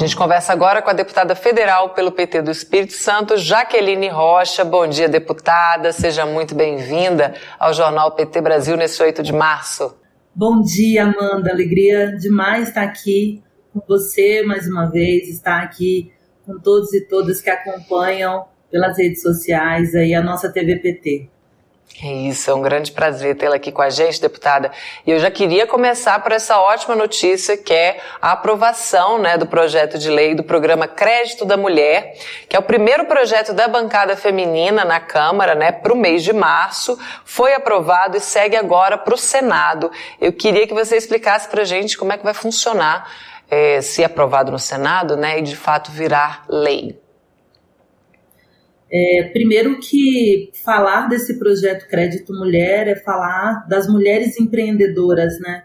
A gente conversa agora com a deputada federal pelo PT do Espírito Santo, Jaqueline Rocha. Bom dia, deputada. Seja muito bem-vinda ao Jornal PT Brasil nesse 8 de março. Bom dia, Amanda. Alegria demais estar aqui com você mais uma vez, estar aqui com todos e todas que acompanham pelas redes sociais aí a nossa TV PT. É isso, é um grande prazer tê-la aqui com a gente, deputada. E eu já queria começar por essa ótima notícia, que é a aprovação né, do projeto de lei do programa Crédito da Mulher, que é o primeiro projeto da bancada feminina na Câmara né, para o mês de março. Foi aprovado e segue agora para o Senado. Eu queria que você explicasse para a gente como é que vai funcionar, é, se aprovado no Senado, né, e de fato virar lei. É, primeiro que falar desse projeto Crédito Mulher é falar das mulheres empreendedoras, né?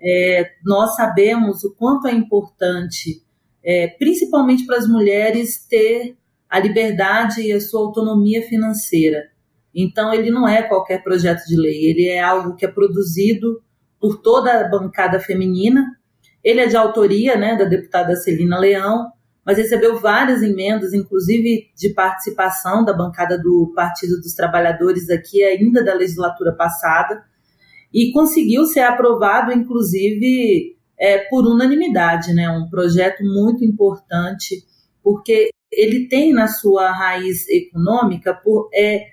É, nós sabemos o quanto é importante, é, principalmente para as mulheres, ter a liberdade e a sua autonomia financeira. Então, ele não é qualquer projeto de lei, ele é algo que é produzido por toda a bancada feminina. Ele é de autoria né, da deputada Celina Leão, mas recebeu várias emendas, inclusive de participação da bancada do Partido dos Trabalhadores aqui, ainda da legislatura passada, e conseguiu ser aprovado, inclusive, é, por unanimidade, né? Um projeto muito importante, porque ele tem na sua raiz econômica por, é,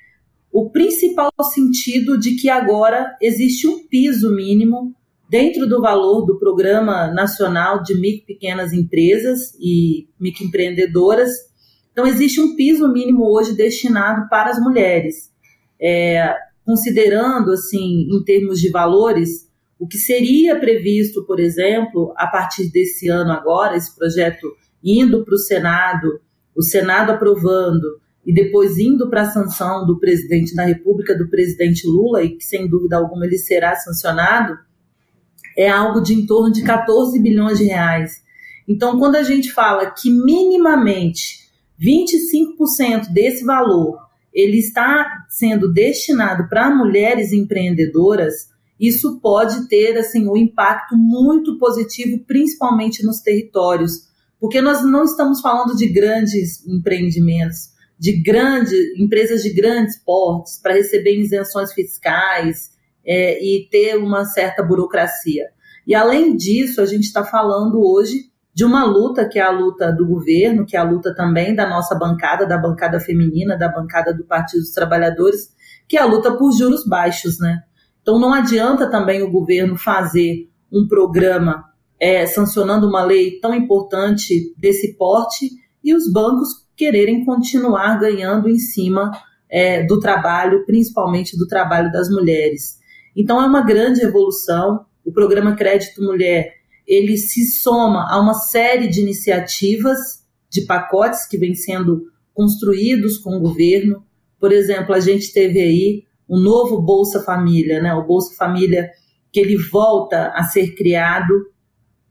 o principal sentido de que agora existe um piso mínimo dentro do valor do Programa Nacional de Micro Pequenas Empresas e Microempreendedoras. Então, existe um piso mínimo hoje destinado para as mulheres. É, considerando, assim, em termos de valores, o que seria previsto, por exemplo, a partir desse ano agora, esse projeto indo para o Senado, o Senado aprovando e depois indo para a sanção do presidente da República, do presidente Lula, e que sem dúvida alguma ele será sancionado, é algo de em torno de 14 bilhões de reais. Então, quando a gente fala que minimamente 25% desse valor ele está sendo destinado para mulheres empreendedoras, isso pode ter assim um impacto muito positivo, principalmente nos territórios, porque nós não estamos falando de grandes empreendimentos, de grandes empresas de grandes portes para receber isenções fiscais, é, e ter uma certa burocracia. E além disso, a gente está falando hoje de uma luta que é a luta do governo, que é a luta também da nossa bancada, da bancada feminina, da bancada do Partido dos Trabalhadores, que é a luta por juros baixos, né? Então não adianta também o governo fazer um programa é, sancionando uma lei tão importante desse porte e os bancos quererem continuar ganhando em cima é, do trabalho, principalmente do trabalho das mulheres. Então é uma grande evolução. O programa Crédito Mulher ele se soma a uma série de iniciativas, de pacotes que vêm sendo construídos com o governo. Por exemplo, a gente teve aí o novo Bolsa Família, né? O Bolsa Família que ele volta a ser criado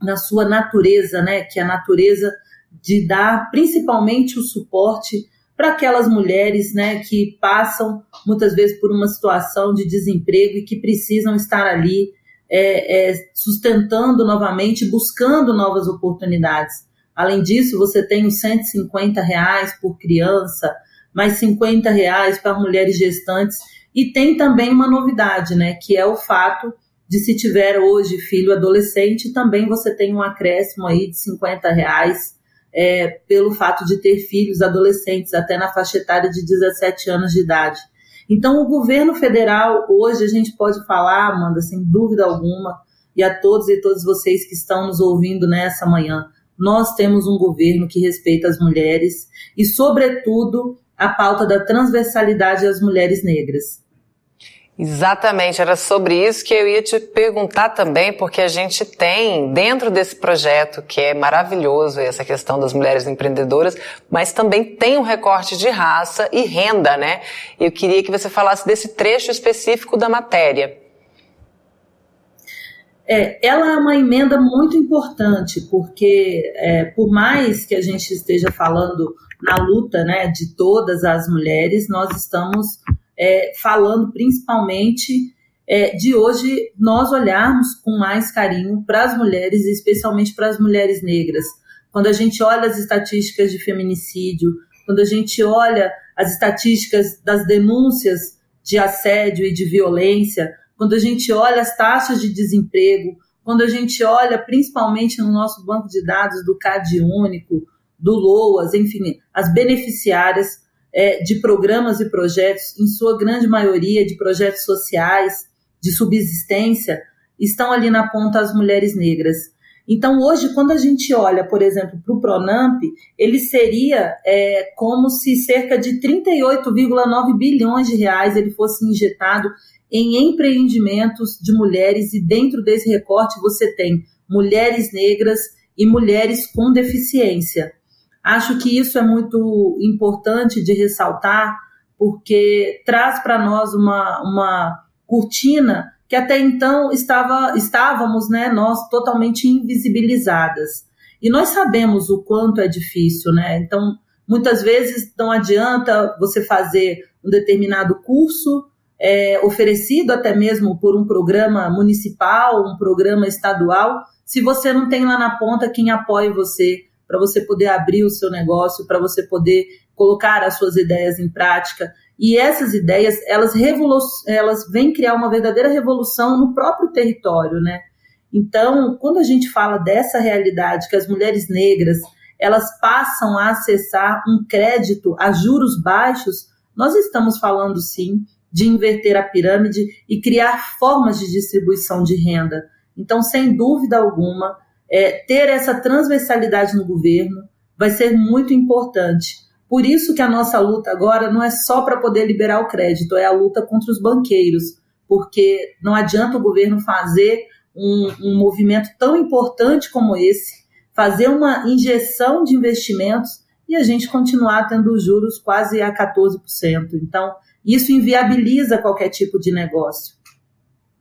na sua natureza, né? Que é a natureza de dar principalmente o suporte para aquelas mulheres né, que passam muitas vezes por uma situação de desemprego e que precisam estar ali é, é, sustentando novamente, buscando novas oportunidades. Além disso, você tem os 150 reais por criança, mais 50 reais para mulheres gestantes, e tem também uma novidade, né, que é o fato de se tiver hoje filho adolescente, também você tem um acréscimo aí de 50 reais é, pelo fato de ter filhos adolescentes até na faixa etária de 17 anos de idade. Então, o governo federal, hoje, a gente pode falar, Amanda, sem dúvida alguma, e a todos e todas vocês que estão nos ouvindo nessa manhã, nós temos um governo que respeita as mulheres e, sobretudo, a pauta da transversalidade às mulheres negras. Exatamente, era sobre isso que eu ia te perguntar também, porque a gente tem dentro desse projeto, que é maravilhoso, essa questão das mulheres empreendedoras, mas também tem um recorte de raça e renda, né? Eu queria que você falasse desse trecho específico da matéria. É, ela é uma emenda muito importante, porque é, por mais que a gente esteja falando na luta né, de todas as mulheres, nós estamos é, falando principalmente é, de hoje nós olharmos com mais carinho para as mulheres, especialmente para as mulheres negras, quando a gente olha as estatísticas de feminicídio, quando a gente olha as estatísticas das denúncias de assédio e de violência, quando a gente olha as taxas de desemprego, quando a gente olha principalmente no nosso banco de dados do CAD único, do LOAS, enfim, as beneficiárias é, de programas e projetos, em sua grande maioria de projetos sociais, de subsistência, estão ali na ponta as mulheres negras. Então, hoje, quando a gente olha, por exemplo, para o Pronamp, ele seria é, como se cerca de 38,9 bilhões de reais ele fosse injetado em empreendimentos de mulheres, e dentro desse recorte você tem mulheres negras e mulheres com deficiência. Acho que isso é muito importante de ressaltar, porque traz para nós uma, uma cortina que até então estava, estávamos, né, nós totalmente invisibilizadas. E nós sabemos o quanto é difícil, né? Então, muitas vezes não adianta você fazer um determinado curso, é, oferecido até mesmo por um programa municipal, um programa estadual, se você não tem lá na ponta quem apoie você, para você poder abrir o seu negócio, para você poder colocar as suas ideias em prática. E essas ideias, elas, elas vêm criar uma verdadeira revolução no próprio território, né? Então, quando a gente fala dessa realidade que as mulheres negras elas passam a acessar um crédito a juros baixos, nós estamos falando sim de inverter a pirâmide e criar formas de distribuição de renda. Então, sem dúvida alguma, é, ter essa transversalidade no governo vai ser muito importante. Por isso que a nossa luta agora não é só para poder liberar o crédito, é a luta contra os banqueiros, porque não adianta o governo fazer um, um movimento tão importante como esse, fazer uma injeção de investimentos e a gente continuar tendo juros quase a 14%. Então, isso inviabiliza qualquer tipo de negócio.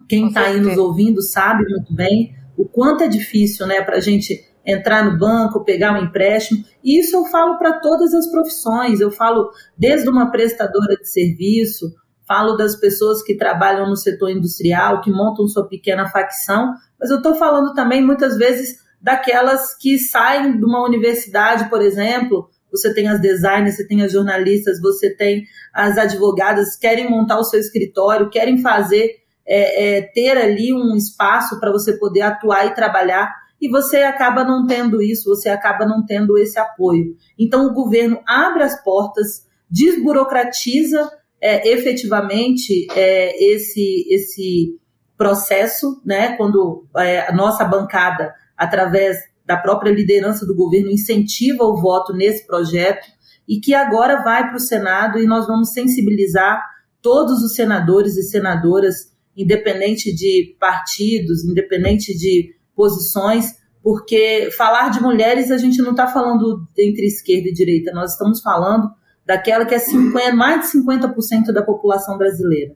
Quem está aí nos ouvindo sabe muito bem o quanto é difícil né, para a gente entrar no banco, pegar um empréstimo. E isso eu falo para todas as profissões. Eu falo desde uma prestadora de serviço, falo das pessoas que trabalham no setor industrial, que montam sua pequena facção, mas eu estou falando também muitas vezes daquelas que saem de uma universidade, por exemplo, você tem as designers, você tem as jornalistas, você tem as advogadas, querem montar o seu escritório, querem fazer, é, é, ter ali um espaço para você poder atuar e trabalhar, e você acaba não tendo isso, você acaba não tendo esse apoio. Então, o governo abre as portas, desburocratiza é, efetivamente é, esse, esse processo, né, quando é, a nossa bancada, através da própria liderança do governo incentiva o voto nesse projeto e que agora vai para o Senado e nós vamos sensibilizar todos os senadores e senadoras, independente de partidos, independente de posições, porque falar de mulheres a gente não está falando entre esquerda e direita, nós estamos falando daquela que é 50, mais de 50% da população brasileira.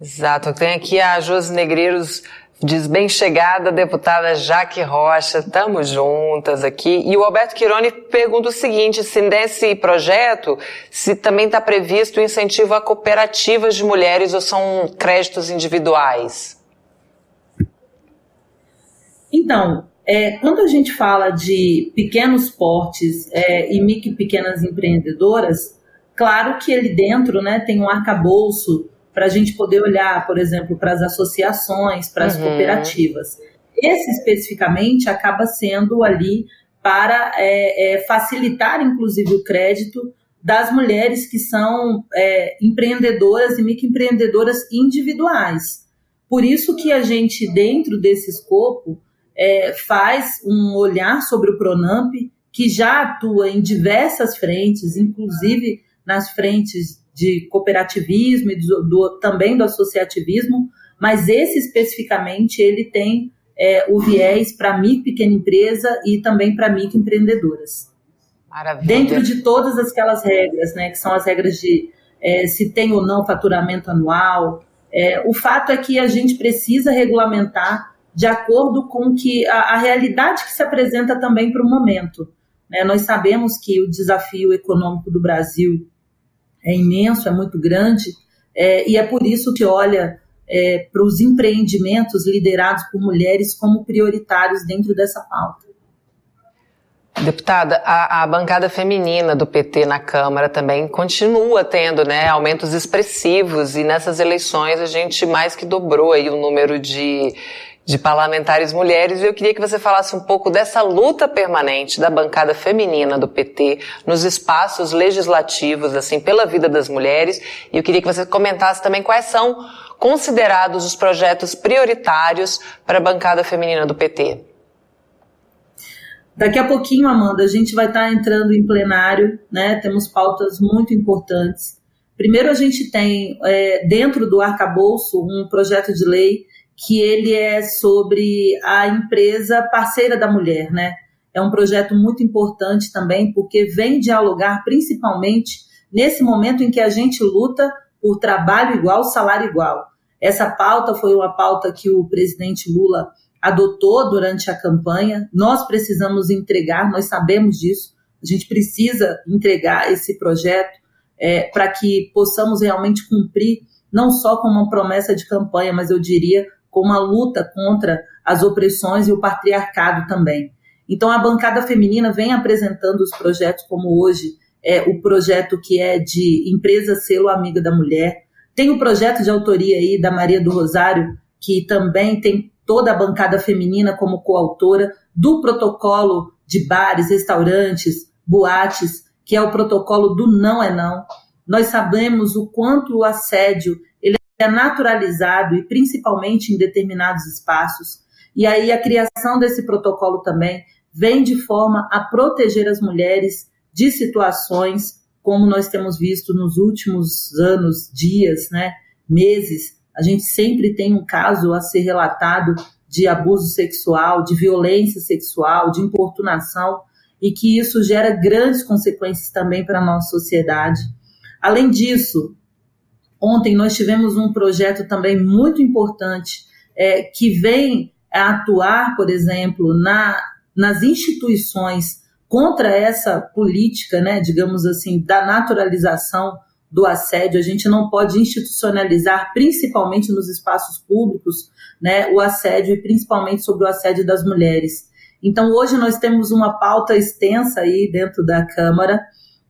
Exato. Tem aqui a Josi Negreiros Diz bem chegada, deputada Jaque Rocha, estamos juntas aqui. E o Alberto Quironi pergunta o seguinte, se nesse projeto, se também está previsto o incentivo a cooperativas de mulheres ou são créditos individuais? Então, é, quando a gente fala de pequenos portes é, e micro pequenas empreendedoras, claro que ele dentro né, tem um arcabouço para a gente poder olhar, por exemplo, para as associações, para as uhum. cooperativas. Esse especificamente acaba sendo ali para é, é, facilitar, inclusive, o crédito das mulheres que são é, empreendedoras e microempreendedoras individuais. Por isso que a gente, dentro desse escopo, é, faz um olhar sobre o Pronamp, que já atua em diversas frentes, inclusive nas frentes de cooperativismo e do, do, também do associativismo, mas esse especificamente ele tem é, o viés para micro pequena empresa e também para microempreendedoras. Maravilha. Dentro de todas aquelas regras, né, que são as regras de é, se tem ou não faturamento anual, é, o fato é que a gente precisa regulamentar de acordo com que a, a realidade que se apresenta também para o momento. Né? Nós sabemos que o desafio econômico do Brasil é imenso, é muito grande, é, e é por isso que olha é, para os empreendimentos liderados por mulheres como prioritários dentro dessa pauta. Deputada, a, a, bancada feminina do PT na Câmara também continua tendo né, aumentos expressivos e nessas eleições a gente mais que dobrou aí o número de, de parlamentares mulheres e eu queria que você falasse um pouco dessa luta permanente da bancada feminina do PT nos espaços legislativos, assim, pela vida das mulheres e eu queria que você comentasse também quais são considerados os projetos prioritários para a bancada feminina do PT. Daqui a pouquinho, Amanda, a gente vai estar entrando em plenário, né? Temos pautas muito importantes. Primeiro, a gente tem é, dentro do arcabouço um projeto de lei que ele é sobre a empresa parceira da mulher, né? É um projeto muito importante também, porque vem dialogar principalmente nesse momento em que a gente luta por trabalho igual, salário igual. Essa pauta foi uma pauta que o presidente Lula adotou durante a campanha. Nós precisamos entregar, nós sabemos disso. A gente precisa entregar esse projeto é, para que possamos realmente cumprir, não só como uma promessa de campanha, mas eu diria como uma luta contra as opressões e o patriarcado também. Então, a bancada feminina vem apresentando os projetos como hoje é o projeto que é de empresa selo amiga da mulher. Tem o projeto de autoria aí da Maria do Rosário, que também tem toda a bancada feminina como coautora do protocolo de bares, restaurantes, boates, que é o protocolo do não é não. Nós sabemos o quanto o assédio ele é naturalizado e principalmente em determinados espaços. E aí a criação desse protocolo também vem de forma a proteger as mulheres de situações como nós temos visto nos últimos anos, dias, né, meses, a gente sempre tem um caso a ser relatado de abuso sexual, de violência sexual, de importunação, e que isso gera grandes consequências também para a nossa sociedade. Além disso, ontem nós tivemos um projeto também muito importante é, que vem atuar, por exemplo, na, nas instituições contra essa política, né, digamos assim, da naturalização do assédio, a gente não pode institucionalizar, principalmente nos espaços públicos, né, o assédio e principalmente sobre o assédio das mulheres. Então, hoje nós temos uma pauta extensa aí dentro da Câmara,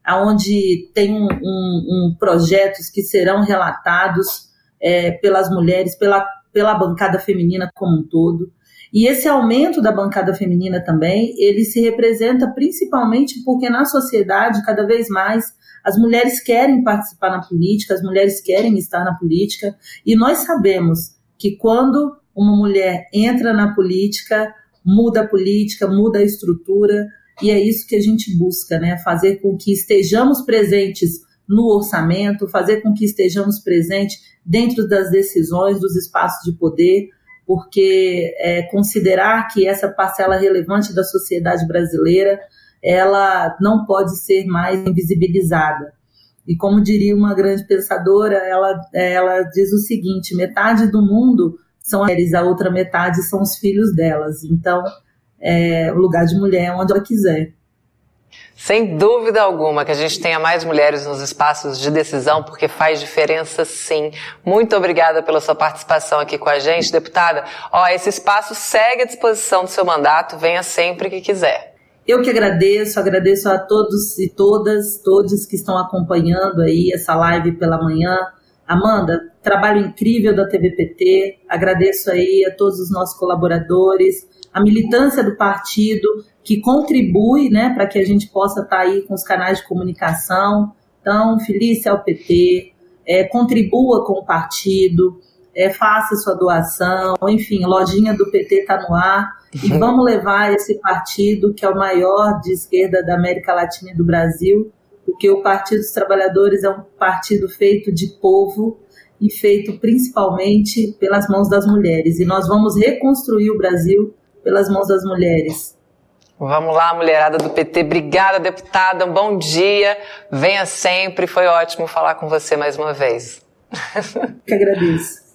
onde tem um, um, um projetos que serão relatados é, pelas mulheres, pela, pela bancada feminina como um todo. E esse aumento da bancada feminina também, ele se representa principalmente porque na sociedade, cada vez mais, as mulheres querem participar na política, as mulheres querem estar na política, e nós sabemos que quando uma mulher entra na política, muda a política, muda a estrutura, e é isso que a gente busca, né? Fazer com que estejamos presentes no orçamento, fazer com que estejamos presentes dentro das decisões, dos espaços de poder, porque é, considerar que essa parcela relevante da sociedade brasileira ela não pode ser mais invisibilizada. E como diria uma grande pensadora, ela, ela diz o seguinte: metade do mundo são mulheres, a outra metade são os filhos delas. Então, é, o lugar de mulher é onde ela quiser. Sem dúvida alguma que a gente tenha mais mulheres nos espaços de decisão, porque faz diferença sim. Muito obrigada pela sua participação aqui com a gente, deputada. Ó, esse espaço segue à disposição do seu mandato, venha sempre que quiser. Eu que agradeço, agradeço a todos e todas, todos que estão acompanhando aí essa live pela manhã. Amanda, trabalho incrível da TVPT, agradeço aí a todos os nossos colaboradores, a militância do partido que contribui, né, para que a gente possa estar tá aí com os canais de comunicação. Então, Felícia ao PT, é, contribua com o partido, é, faça sua doação, enfim, lojinha do PT está no ar e vamos levar esse partido, que é o maior de esquerda da América Latina e do Brasil, porque o Partido dos Trabalhadores é um partido feito de povo e feito principalmente pelas mãos das mulheres. E nós vamos reconstruir o Brasil pelas mãos das mulheres. Vamos lá, mulherada do PT. Obrigada, deputada. Um bom dia. Venha sempre. Foi ótimo falar com você mais uma vez. Que agradeço.